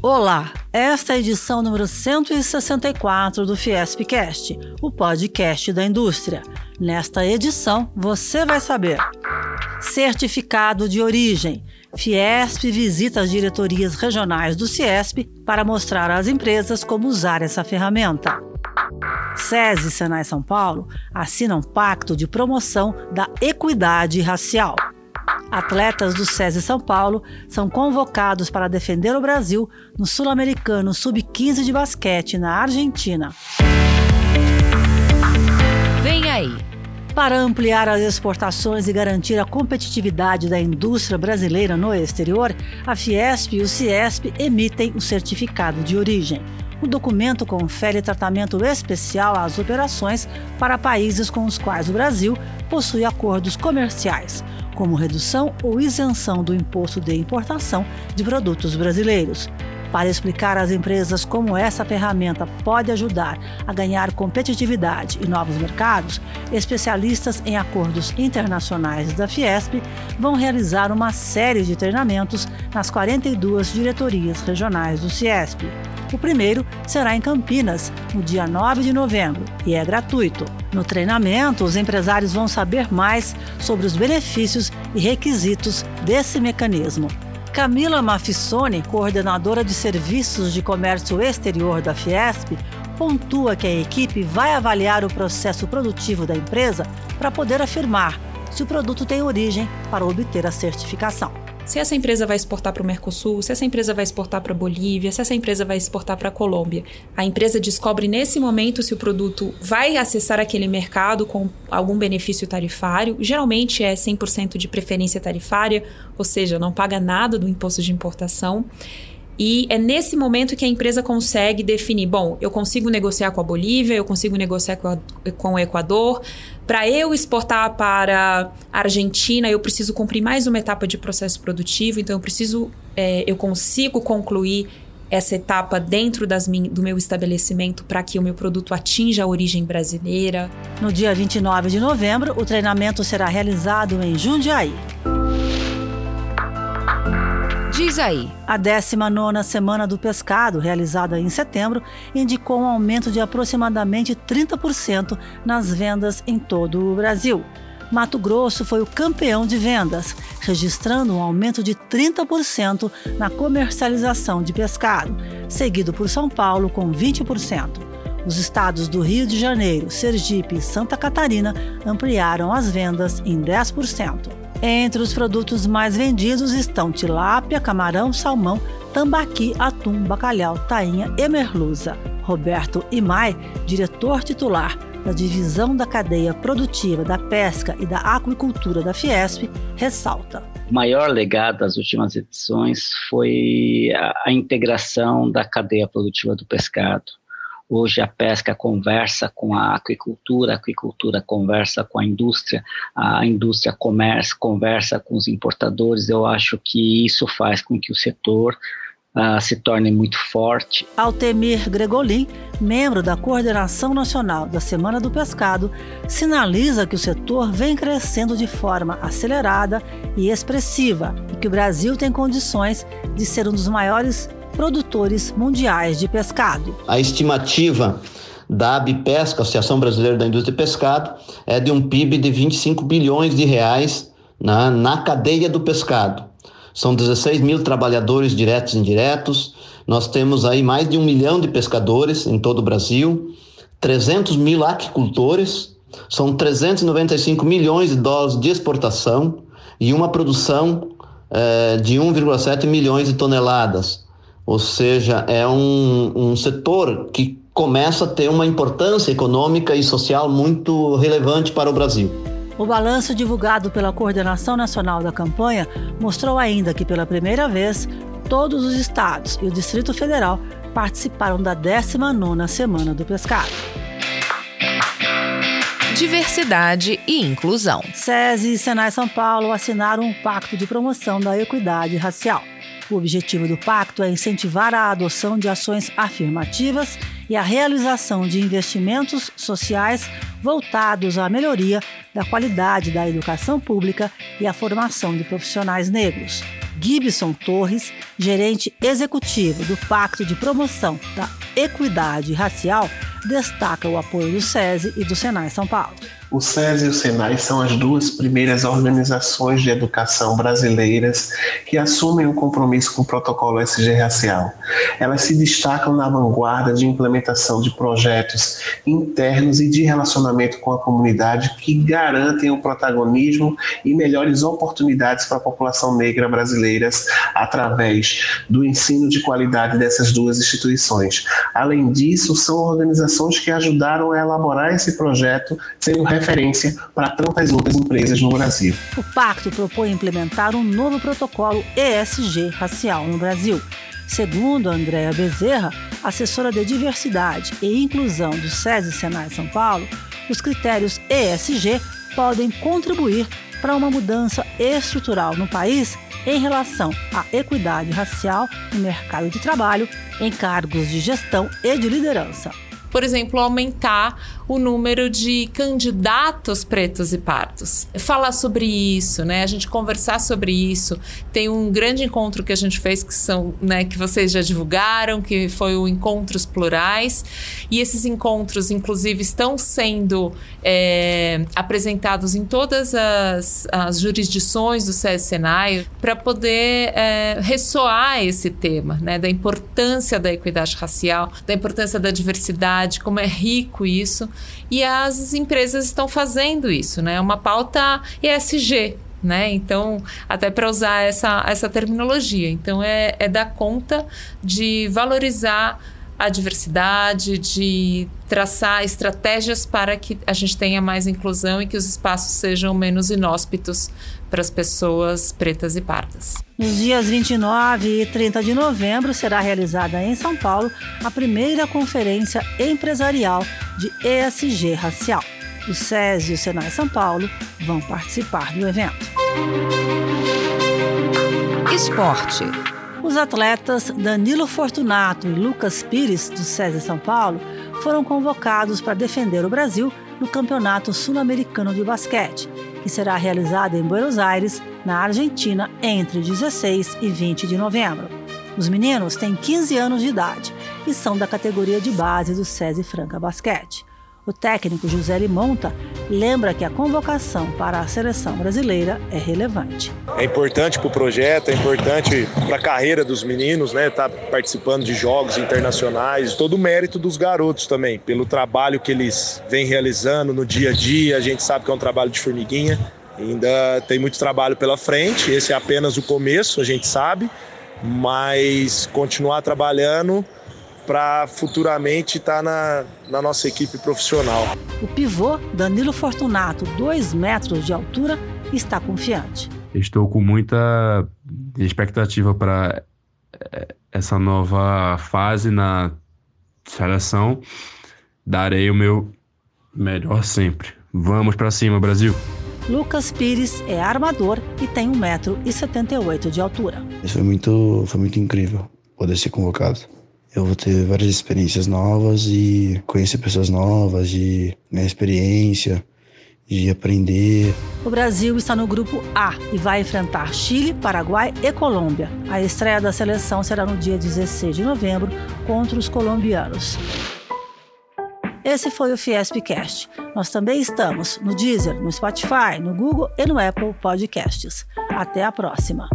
Olá, esta é a edição número 164 do Fiespcast, o podcast da indústria. Nesta edição, você vai saber: Certificado de origem. Fiesp visita as diretorias regionais do Ciesp para mostrar às empresas como usar essa ferramenta. SESI e Senai São Paulo assinam pacto de promoção da equidade racial. Atletas do SESI São Paulo são convocados para defender o Brasil no Sul-Americano Sub-15 de basquete na Argentina. Vem aí! Para ampliar as exportações e garantir a competitividade da indústria brasileira no exterior, a Fiesp e o Ciesp emitem o certificado de origem. O documento confere tratamento especial às operações para países com os quais o Brasil possui acordos comerciais, como redução ou isenção do imposto de importação de produtos brasileiros. Para explicar às empresas como essa ferramenta pode ajudar a ganhar competitividade e novos mercados, especialistas em acordos internacionais da Fiesp vão realizar uma série de treinamentos nas 42 diretorias regionais do Ciesp. O primeiro será em Campinas, no dia 9 de novembro, e é gratuito. No treinamento, os empresários vão saber mais sobre os benefícios e requisitos desse mecanismo. Camila Mafissoni, coordenadora de serviços de comércio exterior da Fiesp, pontua que a equipe vai avaliar o processo produtivo da empresa para poder afirmar se o produto tem origem para obter a certificação se essa empresa vai exportar para o Mercosul, se essa empresa vai exportar para a Bolívia, se essa empresa vai exportar para a Colômbia. A empresa descobre nesse momento se o produto vai acessar aquele mercado com algum benefício tarifário. Geralmente é 100% de preferência tarifária, ou seja, não paga nada do imposto de importação. E é nesse momento que a empresa consegue definir: bom, eu consigo negociar com a Bolívia, eu consigo negociar com, o Equador. Para eu exportar para a Argentina, eu preciso cumprir mais uma etapa de processo produtivo, então eu preciso, é, eu consigo concluir essa etapa dentro das, do meu estabelecimento para que o meu produto atinja a origem brasileira. No dia 29 de novembro, o treinamento será realizado em Jundiaí. Diz aí. A 19 Semana do Pescado, realizada em setembro, indicou um aumento de aproximadamente 30% nas vendas em todo o Brasil. Mato Grosso foi o campeão de vendas, registrando um aumento de 30% na comercialização de pescado, seguido por São Paulo com 20%. Os estados do Rio de Janeiro, Sergipe e Santa Catarina ampliaram as vendas em 10%. Entre os produtos mais vendidos estão tilápia, camarão, salmão, tambaqui, atum, bacalhau, tainha e merluza. Roberto Imai, diretor titular da divisão da cadeia produtiva da pesca e da aquicultura da Fiesp, ressalta. O maior legado das últimas edições foi a, a integração da cadeia produtiva do pescado Hoje a pesca conversa com a aquicultura, a aquicultura conversa com a indústria, a indústria comércio conversa com os importadores. Eu acho que isso faz com que o setor uh, se torne muito forte. Altemir Gregolin, membro da Coordenação Nacional da Semana do Pescado, sinaliza que o setor vem crescendo de forma acelerada e expressiva e que o Brasil tem condições de ser um dos maiores produtores mundiais de pescado. A estimativa da ABPESCA, Associação Brasileira da Indústria de Pescado, é de um PIB de 25 bilhões de reais na, na cadeia do pescado. São 16 mil trabalhadores diretos e indiretos. Nós temos aí mais de um milhão de pescadores em todo o Brasil, 300 mil aquicultores, são 395 milhões de dólares de exportação e uma produção eh, de 1,7 milhões de toneladas. Ou seja, é um, um setor que começa a ter uma importância econômica e social muito relevante para o Brasil. O balanço divulgado pela Coordenação Nacional da Campanha mostrou ainda que, pela primeira vez, todos os estados e o Distrito Federal participaram da 19ª Semana do Pescado. Diversidade e inclusão. SESI e Senai São Paulo assinaram um pacto de promoção da equidade racial. O objetivo do pacto é incentivar a adoção de ações afirmativas e a realização de investimentos sociais voltados à melhoria da qualidade da educação pública e à formação de profissionais negros. Gibson Torres, gerente executivo do Pacto de Promoção da Equidade Racial, destaca o apoio do SESI e do Senai São Paulo. O SESI e o SENAI são as duas primeiras organizações de educação brasileiras que assumem o um compromisso com o protocolo SG racial. Elas se destacam na vanguarda de implementação de projetos internos e de relacionamento com a comunidade que garantem o protagonismo e melhores oportunidades para a população negra brasileira através do ensino de qualidade dessas duas instituições. Além disso, são organizações que ajudaram a elaborar esse projeto, sendo referência para tantas outras empresas no Brasil. O pacto propõe implementar um novo protocolo ESG racial no Brasil. Segundo Andréa Bezerra, assessora de diversidade e inclusão do SESI Senai São Paulo, os critérios ESG podem contribuir para uma mudança estrutural no país em relação à equidade racial no mercado de trabalho, em cargos de gestão e de liderança por exemplo, aumentar o número de candidatos pretos e pardos. Falar sobre isso, né? A gente conversar sobre isso. Tem um grande encontro que a gente fez que são, né, que vocês já divulgaram, que foi o Encontros Plurais. E esses encontros, inclusive, estão sendo é, apresentados em todas as, as jurisdições do SES Senai para poder é, ressoar esse tema, né? Da importância da equidade racial, da importância da diversidade, como é rico isso e as empresas estão fazendo isso, né? Uma pauta ESG, né? Então, até para usar essa, essa terminologia. Então, é, é dar conta de valorizar a diversidade, de traçar estratégias para que a gente tenha mais inclusão e que os espaços sejam menos inóspitos para as pessoas pretas e pardas. Nos dias 29 e 30 de novembro será realizada em São Paulo a primeira conferência empresarial de ESG racial. O SES e o Senai São Paulo vão participar do evento. Esporte. Os atletas Danilo Fortunato e Lucas Pires, do SESI São Paulo, foram convocados para defender o Brasil no Campeonato Sul-Americano de Basquete, que será realizado em Buenos Aires, na Argentina, entre 16 e 20 de novembro. Os meninos têm 15 anos de idade e são da categoria de base do SESI Franca Basquete. O técnico José Limonta lembra que a convocação para a seleção brasileira é relevante. É importante para o projeto, é importante para a carreira dos meninos, né? Estar tá participando de jogos internacionais, todo o mérito dos garotos também, pelo trabalho que eles vêm realizando no dia a dia. A gente sabe que é um trabalho de formiguinha, ainda tem muito trabalho pela frente. Esse é apenas o começo, a gente sabe, mas continuar trabalhando para futuramente estar tá na, na nossa equipe profissional. O pivô Danilo Fortunato, 2 metros de altura, está confiante. Estou com muita expectativa para eh, essa nova fase na seleção. Darei o meu melhor sempre. Vamos para cima, Brasil! Lucas Pires é armador e tem 1,78m de altura. Isso foi muito, foi muito incrível poder ser convocado eu vou ter várias experiências novas e conhecer pessoas novas, de minha experiência, de aprender. O Brasil está no grupo A e vai enfrentar Chile, Paraguai e Colômbia. A estreia da seleção será no dia 16 de novembro contra os colombianos. Esse foi o Fiespcast. Nós também estamos no Deezer, no Spotify, no Google e no Apple Podcasts. Até a próxima!